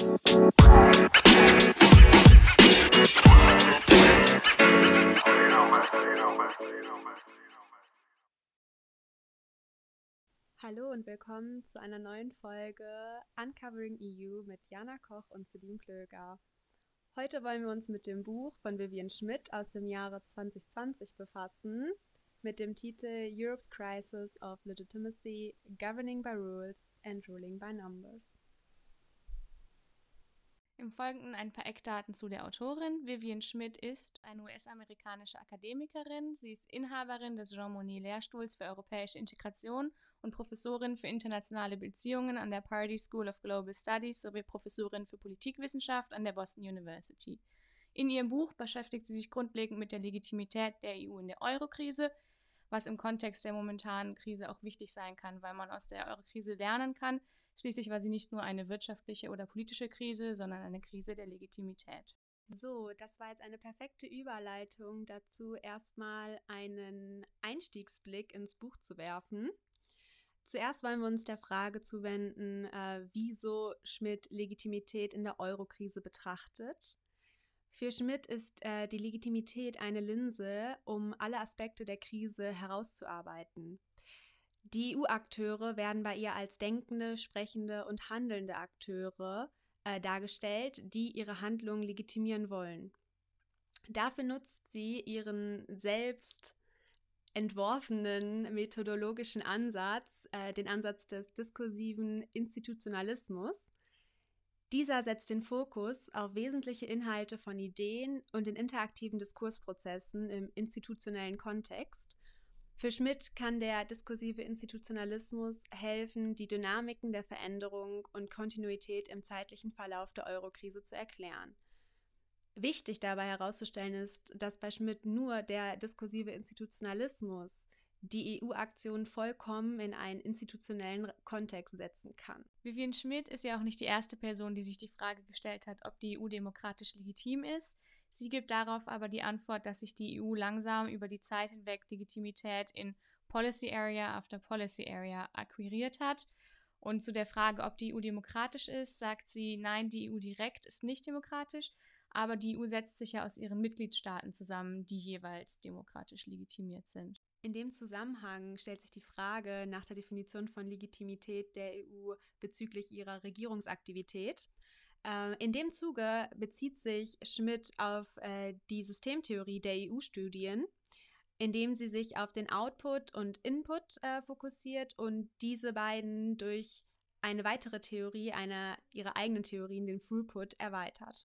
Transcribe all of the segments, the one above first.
Hallo und willkommen zu einer neuen Folge Uncovering EU mit Jana Koch und Celine Plöger. Heute wollen wir uns mit dem Buch von Vivian Schmidt aus dem Jahre 2020 befassen, mit dem Titel Europe's Crisis of Legitimacy, Governing by Rules and Ruling by Numbers. Im Folgenden ein paar Eckdaten zu der Autorin. Vivian Schmidt ist eine US-amerikanische Akademikerin. Sie ist Inhaberin des Jean Monnet Lehrstuhls für europäische Integration und Professorin für internationale Beziehungen an der Pardee School of Global Studies sowie Professorin für Politikwissenschaft an der Boston University. In ihrem Buch beschäftigt sie sich grundlegend mit der Legitimität der EU in der Eurokrise, was im Kontext der momentanen Krise auch wichtig sein kann, weil man aus der Eurokrise lernen kann, Schließlich war sie nicht nur eine wirtschaftliche oder politische Krise, sondern eine Krise der Legitimität. So, das war jetzt eine perfekte Überleitung dazu, erstmal einen Einstiegsblick ins Buch zu werfen. Zuerst wollen wir uns der Frage zuwenden, äh, wieso Schmidt Legitimität in der Eurokrise betrachtet. Für Schmidt ist äh, die Legitimität eine Linse, um alle Aspekte der Krise herauszuarbeiten. Die EU-Akteure werden bei ihr als denkende, sprechende und handelnde Akteure äh, dargestellt, die ihre Handlungen legitimieren wollen. Dafür nutzt sie ihren selbst entworfenen methodologischen Ansatz, äh, den Ansatz des diskursiven Institutionalismus. Dieser setzt den Fokus auf wesentliche Inhalte von Ideen und den interaktiven Diskursprozessen im institutionellen Kontext für Schmidt kann der diskursive Institutionalismus helfen, die Dynamiken der Veränderung und Kontinuität im zeitlichen Verlauf der Eurokrise zu erklären. Wichtig dabei herauszustellen ist, dass bei Schmidt nur der diskursive Institutionalismus die EU-Aktion vollkommen in einen institutionellen Kontext setzen kann. Vivian Schmidt ist ja auch nicht die erste Person, die sich die Frage gestellt hat, ob die EU demokratisch legitim ist. Sie gibt darauf aber die Antwort, dass sich die EU langsam über die Zeit hinweg Legitimität in Policy Area after Policy Area akquiriert hat. Und zu der Frage, ob die EU demokratisch ist, sagt sie, nein, die EU direkt ist nicht demokratisch, aber die EU setzt sich ja aus ihren Mitgliedstaaten zusammen, die jeweils demokratisch legitimiert sind. In dem Zusammenhang stellt sich die Frage nach der Definition von Legitimität der EU bezüglich ihrer Regierungsaktivität. Äh, in dem Zuge bezieht sich Schmidt auf äh, die Systemtheorie der EU-Studien, indem sie sich auf den Output und Input äh, fokussiert und diese beiden durch eine weitere Theorie, eine ihrer eigenen Theorien, den Throughput, erweitert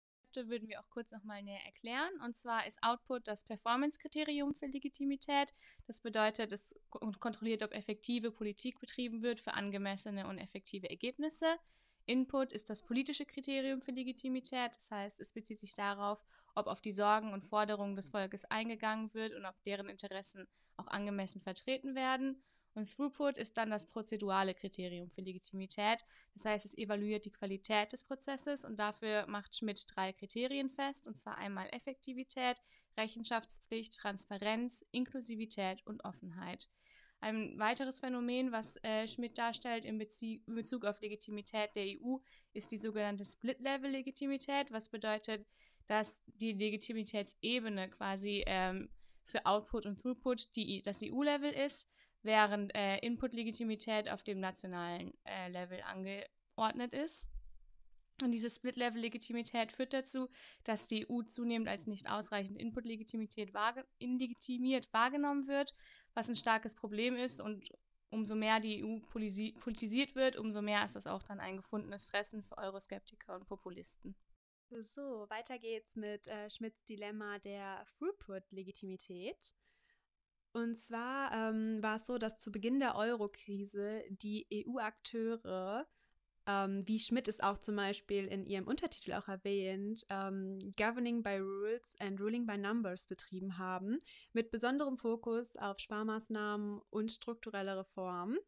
würden wir auch kurz nochmal näher erklären. Und zwar ist Output das Performance-Kriterium für Legitimität. Das bedeutet, es kontrolliert, ob effektive Politik betrieben wird für angemessene und effektive Ergebnisse. Input ist das politische Kriterium für Legitimität, das heißt, es bezieht sich darauf, ob auf die Sorgen und Forderungen des Volkes eingegangen wird und ob deren Interessen auch angemessen vertreten werden. Und Throughput ist dann das prozedurale Kriterium für Legitimität, das heißt, es evaluiert die Qualität des Prozesses und dafür macht Schmidt drei Kriterien fest, und zwar einmal Effektivität, Rechenschaftspflicht, Transparenz, Inklusivität und Offenheit. Ein weiteres Phänomen, was äh, Schmidt darstellt in, Bezie in Bezug auf Legitimität der EU, ist die sogenannte Split-Level-Legitimität, was bedeutet, dass die Legitimitätsebene quasi ähm, für Output und Throughput die, das EU-Level ist, während äh, Input-Legitimität auf dem nationalen äh, Level angeordnet ist. Und diese Split-Level-Legitimität führt dazu, dass die EU zunehmend als nicht ausreichend Input-Legitimität wahrge inlegitimiert wahrgenommen wird, was ein starkes Problem ist. Und umso mehr die EU politisiert wird, umso mehr ist das auch dann ein gefundenes Fressen für Euroskeptiker und Populisten. So, weiter geht's mit äh, Schmidts Dilemma der Throughput-Legitimität. Und zwar ähm, war es so, dass zu Beginn der Euro-Krise die EU-Akteure ähm, wie Schmidt es auch zum Beispiel in ihrem Untertitel auch erwähnt, ähm, Governing by Rules and Ruling by Numbers betrieben haben, mit besonderem Fokus auf Sparmaßnahmen und strukturelle Reformen.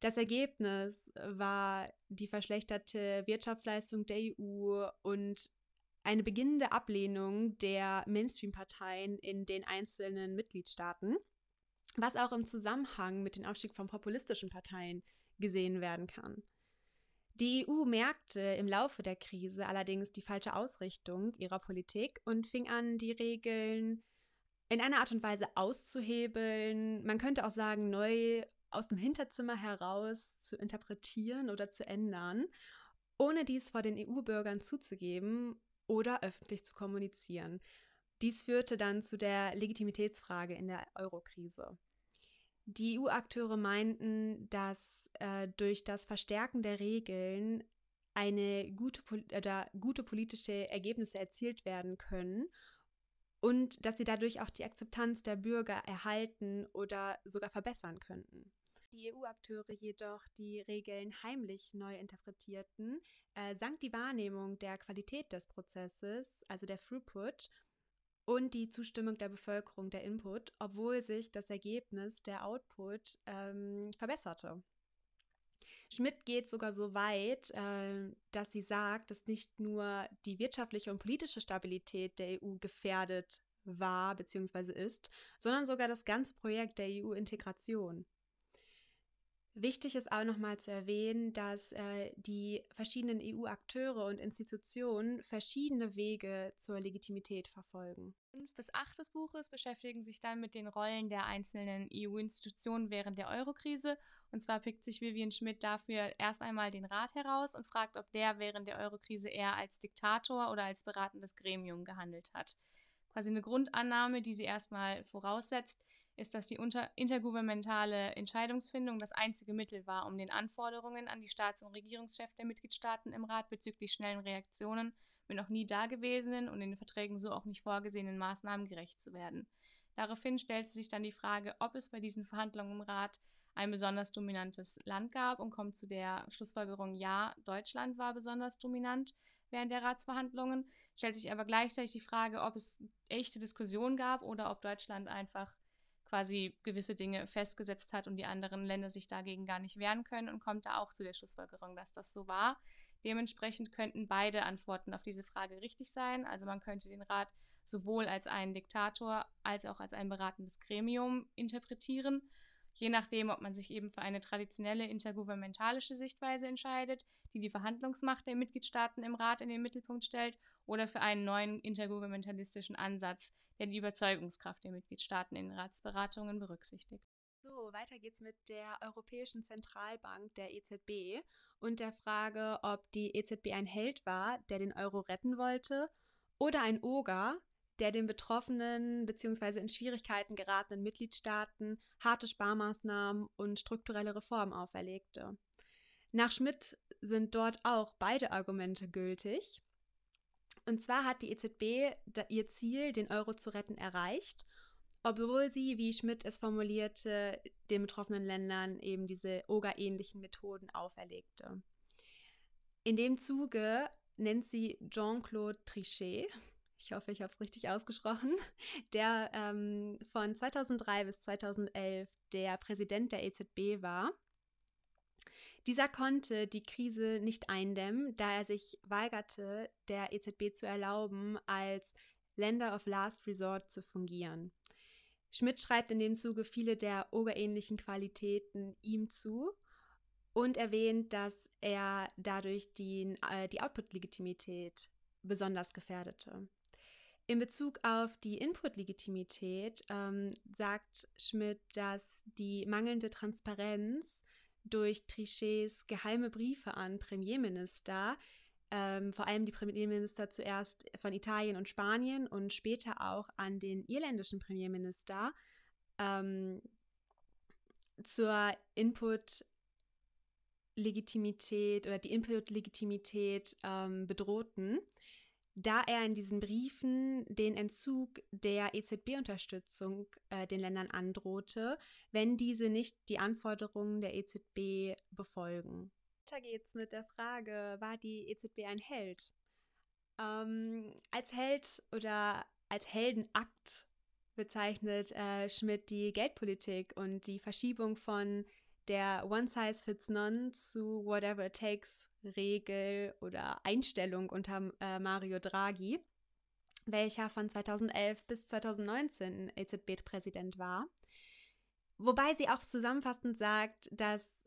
Das Ergebnis war die verschlechterte Wirtschaftsleistung der EU und eine beginnende Ablehnung der Mainstream-Parteien in den einzelnen Mitgliedstaaten, was auch im Zusammenhang mit dem Aufstieg von populistischen Parteien gesehen werden kann. Die EU merkte im Laufe der Krise allerdings die falsche Ausrichtung ihrer Politik und fing an, die Regeln in einer Art und Weise auszuhebeln. Man könnte auch sagen, neu aus dem Hinterzimmer heraus zu interpretieren oder zu ändern, ohne dies vor den EU-Bürgern zuzugeben oder öffentlich zu kommunizieren. Dies führte dann zu der Legitimitätsfrage in der Eurokrise. Die EU-Akteure meinten, dass äh, durch das Verstärken der Regeln eine gute, oder gute politische Ergebnisse erzielt werden können und dass sie dadurch auch die Akzeptanz der Bürger erhalten oder sogar verbessern könnten. Die EU-Akteure jedoch die Regeln heimlich neu interpretierten, äh, sank die Wahrnehmung der Qualität des Prozesses, also der Throughput, und die Zustimmung der Bevölkerung, der Input, obwohl sich das Ergebnis, der Output, ähm, verbesserte. Schmidt geht sogar so weit, äh, dass sie sagt, dass nicht nur die wirtschaftliche und politische Stabilität der EU gefährdet war bzw. ist, sondern sogar das ganze Projekt der EU-Integration. Wichtig ist auch nochmal zu erwähnen, dass äh, die verschiedenen EU-Akteure und Institutionen verschiedene Wege zur Legitimität verfolgen. Fünf bis acht des Buches beschäftigen sich dann mit den Rollen der einzelnen EU-Institutionen während der Eurokrise. Und zwar pickt sich Vivian Schmidt dafür erst einmal den Rat heraus und fragt, ob der während der Eurokrise eher als Diktator oder als beratendes Gremium gehandelt hat. Quasi eine Grundannahme, die sie erstmal voraussetzt, ist, dass die intergouvernementale Entscheidungsfindung das einzige Mittel war, um den Anforderungen an die Staats- und Regierungschefs der Mitgliedstaaten im Rat bezüglich schnellen Reaktionen mit noch nie dagewesenen und in den Verträgen so auch nicht vorgesehenen Maßnahmen gerecht zu werden. Daraufhin stellt sich dann die Frage, ob es bei diesen Verhandlungen im Rat ein besonders dominantes Land gab und kommt zu der Schlussfolgerung, ja, Deutschland war besonders dominant während der Ratsverhandlungen, stellt sich aber gleichzeitig die Frage, ob es echte Diskussionen gab oder ob Deutschland einfach quasi gewisse Dinge festgesetzt hat und die anderen Länder sich dagegen gar nicht wehren können und kommt da auch zu der Schlussfolgerung, dass das so war. Dementsprechend könnten beide Antworten auf diese Frage richtig sein. Also man könnte den Rat sowohl als einen Diktator als auch als ein beratendes Gremium interpretieren, je nachdem, ob man sich eben für eine traditionelle intergouvernementalische Sichtweise entscheidet, die die Verhandlungsmacht der Mitgliedstaaten im Rat in den Mittelpunkt stellt, oder für einen neuen intergouvernementalistischen Ansatz, der die Überzeugungskraft der Mitgliedstaaten in Ratsberatungen berücksichtigt. So, weiter geht's mit der Europäischen Zentralbank, der EZB, und der Frage, ob die EZB ein Held war, der den Euro retten wollte, oder ein Oger, der den betroffenen bzw. in Schwierigkeiten geratenen Mitgliedstaaten harte Sparmaßnahmen und strukturelle Reformen auferlegte. Nach Schmidt sind dort auch beide Argumente gültig. Und zwar hat die EZB ihr Ziel, den Euro zu retten, erreicht, obwohl sie, wie Schmidt es formulierte, den betroffenen Ländern eben diese OGA-ähnlichen Methoden auferlegte. In dem Zuge nennt sie Jean-Claude Trichet, ich hoffe, ich habe es richtig ausgesprochen, der ähm, von 2003 bis 2011 der Präsident der EZB war dieser konnte die Krise nicht eindämmen, da er sich weigerte, der EZB zu erlauben, als Lender of Last Resort zu fungieren. Schmidt schreibt in dem Zuge viele der oberähnlichen Qualitäten ihm zu und erwähnt, dass er dadurch die, äh, die Output-Legitimität besonders gefährdete. In Bezug auf die Input-Legitimität ähm, sagt Schmidt, dass die mangelnde Transparenz durch Trichets geheime Briefe an Premierminister, ähm, vor allem die Premierminister zuerst von Italien und Spanien und später auch an den irländischen Premierminister, ähm, zur Input-Legitimität oder die Input-Legitimität ähm, bedrohten da er in diesen Briefen den Entzug der EZB-Unterstützung äh, den Ländern androhte, wenn diese nicht die Anforderungen der EZB befolgen. Weiter geht's mit der Frage, war die EZB ein Held? Ähm, als Held oder als Heldenakt bezeichnet äh, Schmidt die Geldpolitik und die Verschiebung von der One-Size-Fits-None zu Whatever It Takes Regel oder Einstellung unter äh, Mario Draghi, welcher von 2011 bis 2019 EZB-Präsident war. Wobei sie auch zusammenfassend sagt, dass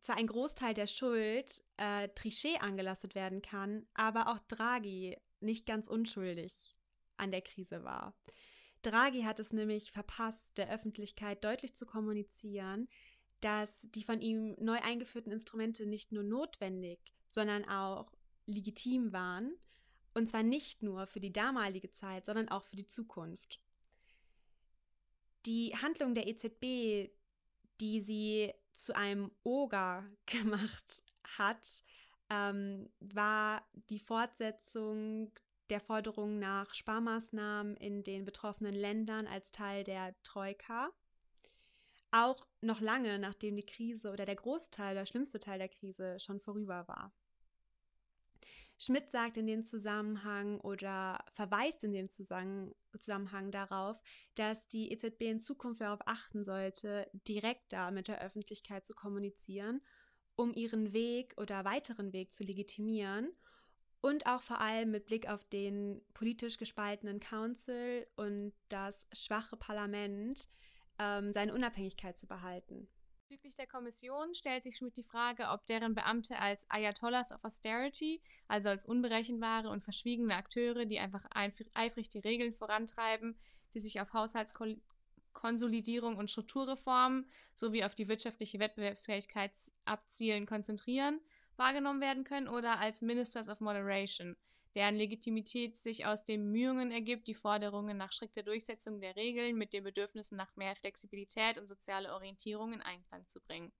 zwar ein Großteil der Schuld äh, Trichet angelastet werden kann, aber auch Draghi nicht ganz unschuldig an der Krise war. Draghi hat es nämlich verpasst, der Öffentlichkeit deutlich zu kommunizieren, dass die von ihm neu eingeführten Instrumente nicht nur notwendig, sondern auch legitim waren, und zwar nicht nur für die damalige Zeit, sondern auch für die Zukunft. Die Handlung der EZB, die sie zu einem Oger gemacht hat, ähm, war die Fortsetzung der Forderung nach Sparmaßnahmen in den betroffenen Ländern als Teil der Troika. Auch noch lange nachdem die Krise oder der Großteil, der schlimmste Teil der Krise schon vorüber war. Schmidt sagt in dem Zusammenhang oder verweist in dem Zusammenhang darauf, dass die EZB in Zukunft darauf achten sollte, direkter mit der Öffentlichkeit zu kommunizieren, um ihren Weg oder weiteren Weg zu legitimieren und auch vor allem mit Blick auf den politisch gespaltenen Council und das schwache Parlament ähm, seine Unabhängigkeit zu behalten. Bezüglich der Kommission stellt sich Schmidt die Frage, ob deren Beamte als Ayatollahs of Austerity, also als unberechenbare und verschwiegene Akteure, die einfach eifrig die Regeln vorantreiben, die sich auf Haushaltskonsolidierung und Strukturreformen sowie auf die wirtschaftliche Wettbewerbsfähigkeit abzielen, konzentrieren, wahrgenommen werden können oder als Ministers of Moderation, deren Legitimität sich aus den Bemühungen ergibt, die Forderungen nach strikter Durchsetzung der Regeln mit den Bedürfnissen nach mehr Flexibilität und soziale Orientierung in Einklang zu bringen.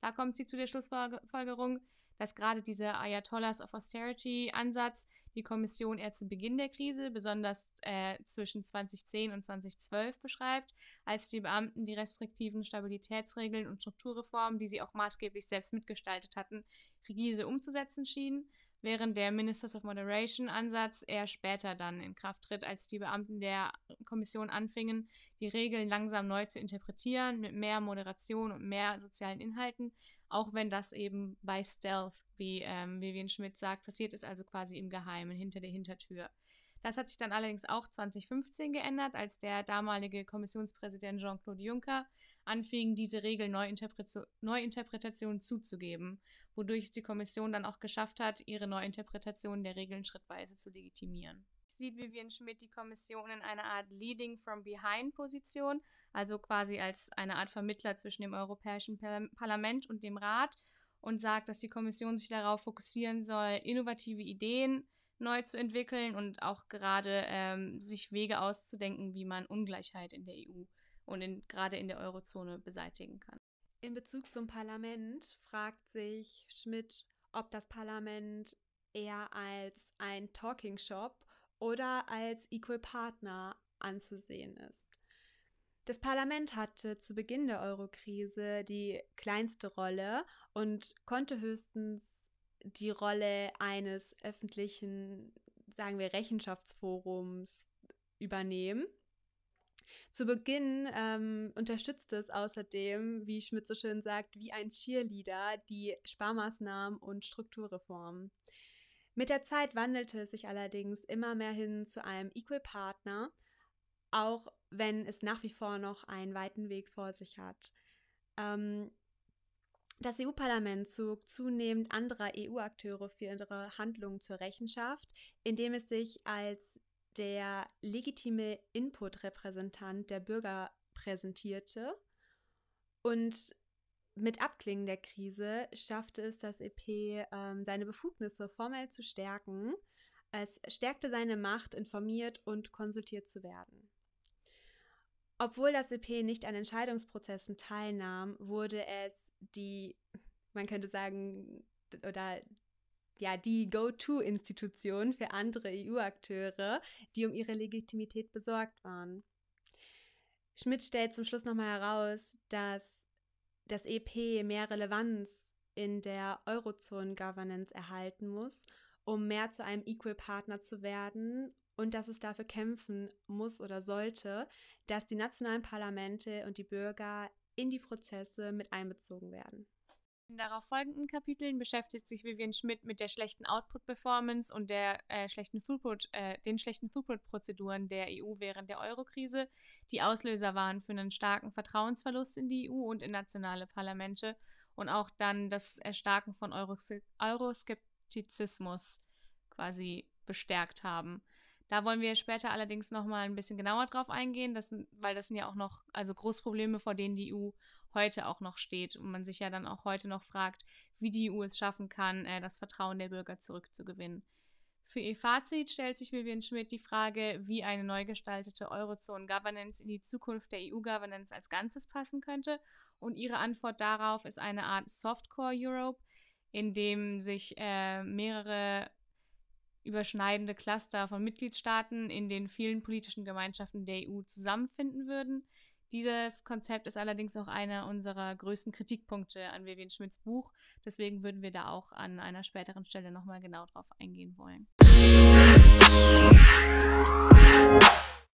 Da kommt sie zu der Schlussfolgerung, dass gerade dieser Ayatollahs of Austerity-Ansatz die Kommission eher zu Beginn der Krise, besonders äh, zwischen 2010 und 2012, beschreibt, als die Beamten die restriktiven Stabilitätsregeln und Strukturreformen, die sie auch maßgeblich selbst mitgestaltet hatten, rigide umzusetzen schienen, während der Ministers of Moderation Ansatz eher später dann in Kraft tritt, als die Beamten der Kommission anfingen, die Regeln langsam neu zu interpretieren, mit mehr Moderation und mehr sozialen Inhalten, auch wenn das eben bei Stealth, wie ähm, Vivian Schmidt sagt, passiert ist, also quasi im Geheimen, hinter der Hintertür. Das hat sich dann allerdings auch 2015 geändert, als der damalige Kommissionspräsident Jean-Claude Juncker anfing, diese Regel Neuinterpretationen zuzugeben, wodurch es die Kommission dann auch geschafft hat, ihre Neuinterpretation der Regeln schrittweise zu legitimieren. Sieht Vivian Schmidt die Kommission in einer Art Leading from Behind Position, also quasi als eine Art Vermittler zwischen dem Europäischen Parlament und dem Rat und sagt, dass die Kommission sich darauf fokussieren soll, innovative Ideen neu zu entwickeln und auch gerade ähm, sich Wege auszudenken, wie man Ungleichheit in der EU und in, gerade in der Eurozone beseitigen kann. In Bezug zum Parlament fragt sich Schmidt, ob das Parlament eher als ein Talking Shop oder als Equal Partner anzusehen ist. Das Parlament hatte zu Beginn der Eurokrise die kleinste Rolle und konnte höchstens die Rolle eines öffentlichen, sagen wir, Rechenschaftsforums übernehmen. Zu Beginn ähm, unterstützte es außerdem, wie Schmidt so schön sagt, wie ein Cheerleader die Sparmaßnahmen und Strukturreformen. Mit der Zeit wandelte es sich allerdings immer mehr hin zu einem Equal Partner, auch wenn es nach wie vor noch einen weiten Weg vor sich hat. Ähm, das EU-Parlament zog zunehmend anderer EU-Akteure für ihre Handlungen zur Rechenschaft, indem es sich als der legitime Input-Repräsentant der Bürger präsentierte. Und mit Abklingen der Krise schaffte es das EP, ähm, seine Befugnisse formell zu stärken. Es stärkte seine Macht, informiert und konsultiert zu werden. Obwohl das EP nicht an Entscheidungsprozessen teilnahm, wurde es die, man könnte sagen, oder ja, die Go-To-Institution für andere EU-Akteure, die um ihre Legitimität besorgt waren. Schmidt stellt zum Schluss nochmal heraus, dass das EP mehr Relevanz in der Eurozone-Governance erhalten muss, um mehr zu einem Equal-Partner zu werden und dass es dafür kämpfen muss oder sollte, dass die nationalen Parlamente und die Bürger in die Prozesse mit einbezogen werden. In darauf folgenden Kapiteln beschäftigt sich Vivian Schmidt mit der schlechten Output-Performance und der äh, schlechten Throughput, äh, den schlechten Throughput-Prozeduren der EU während der Eurokrise, die Auslöser waren für einen starken Vertrauensverlust in die EU und in nationale Parlamente und auch dann das Erstarken von Euroskeptizismus quasi bestärkt haben. Da wollen wir später allerdings nochmal ein bisschen genauer drauf eingehen, das, weil das sind ja auch noch also Großprobleme, vor denen die EU heute auch noch steht und man sich ja dann auch heute noch fragt, wie die EU es schaffen kann, äh, das Vertrauen der Bürger zurückzugewinnen. Für ihr Fazit stellt sich Vivian Schmidt die Frage, wie eine neu gestaltete Eurozone-Governance in die Zukunft der EU-Governance als Ganzes passen könnte. Und ihre Antwort darauf ist eine Art Softcore Europe, in dem sich äh, mehrere überschneidende Cluster von Mitgliedstaaten in den vielen politischen Gemeinschaften der EU zusammenfinden würden. Dieses Konzept ist allerdings auch einer unserer größten Kritikpunkte an Vivian Schmidts Buch. Deswegen würden wir da auch an einer späteren Stelle nochmal genau drauf eingehen wollen.